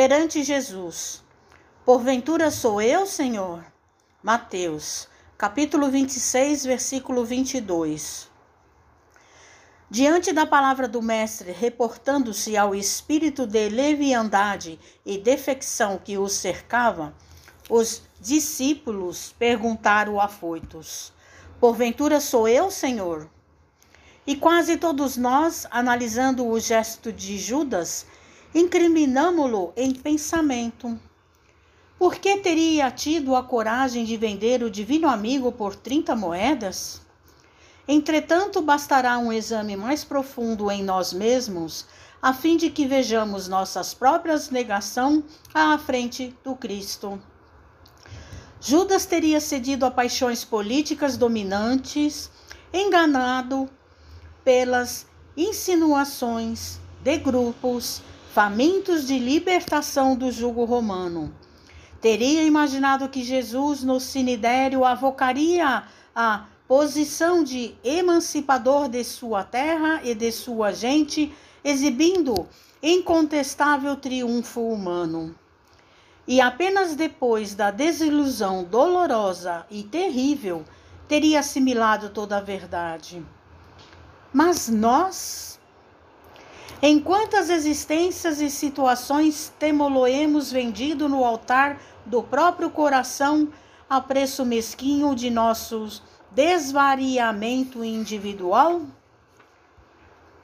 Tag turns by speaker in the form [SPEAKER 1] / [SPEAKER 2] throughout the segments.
[SPEAKER 1] perante Jesus: Porventura sou eu, Senhor? Mateus, capítulo 26, versículo 22. Diante da palavra do Mestre, reportando-se ao espírito de leviandade e defecção que os cercava, os discípulos perguntaram afoitos: Porventura sou eu, Senhor? E quase todos nós, analisando o gesto de Judas, incriminamo-lo em pensamento. Por que teria tido a coragem de vender o divino amigo por 30 moedas? Entretanto, bastará um exame mais profundo em nós mesmos, a fim de que vejamos nossas próprias negação à frente do Cristo. Judas teria cedido a paixões políticas dominantes, enganado pelas insinuações de grupos famintos de libertação do jugo romano. Teria imaginado que Jesus no sinidério avocaria a posição de emancipador de sua terra e de sua gente, exibindo incontestável triunfo humano. E apenas depois da desilusão dolorosa e terrível teria assimilado toda a verdade. Mas nós, em quantas existências e situações temoloemos vendido no altar do próprio coração a preço mesquinho de nossos desvariamento individual?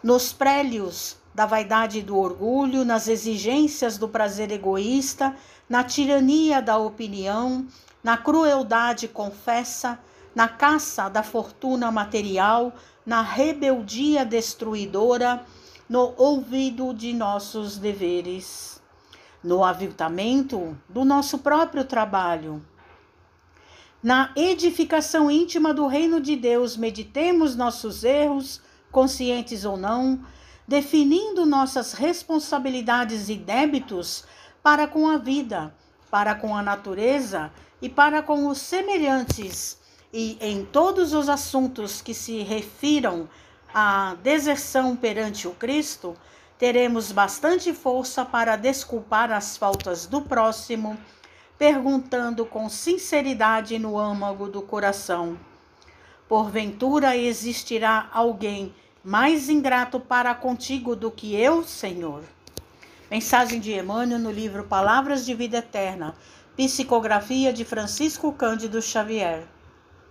[SPEAKER 1] Nos prélios da vaidade e do orgulho, nas exigências do prazer egoísta, na tirania da opinião, na crueldade confessa, na caça da fortuna material, na rebeldia destruidora, no ouvido de nossos deveres, no aviltamento do nosso próprio trabalho. Na edificação íntima do reino de Deus, meditemos nossos erros, conscientes ou não, definindo nossas responsabilidades e débitos para com a vida, para com a natureza e para com os semelhantes, e em todos os assuntos que se refiram à deserção perante o Cristo, teremos bastante força para desculpar as faltas do próximo perguntando com sinceridade no âmago do coração: Porventura existirá alguém mais ingrato para contigo do que eu, Senhor? Mensagem de Emmanuel no livro Palavras de Vida Eterna, psicografia de Francisco Cândido Xavier.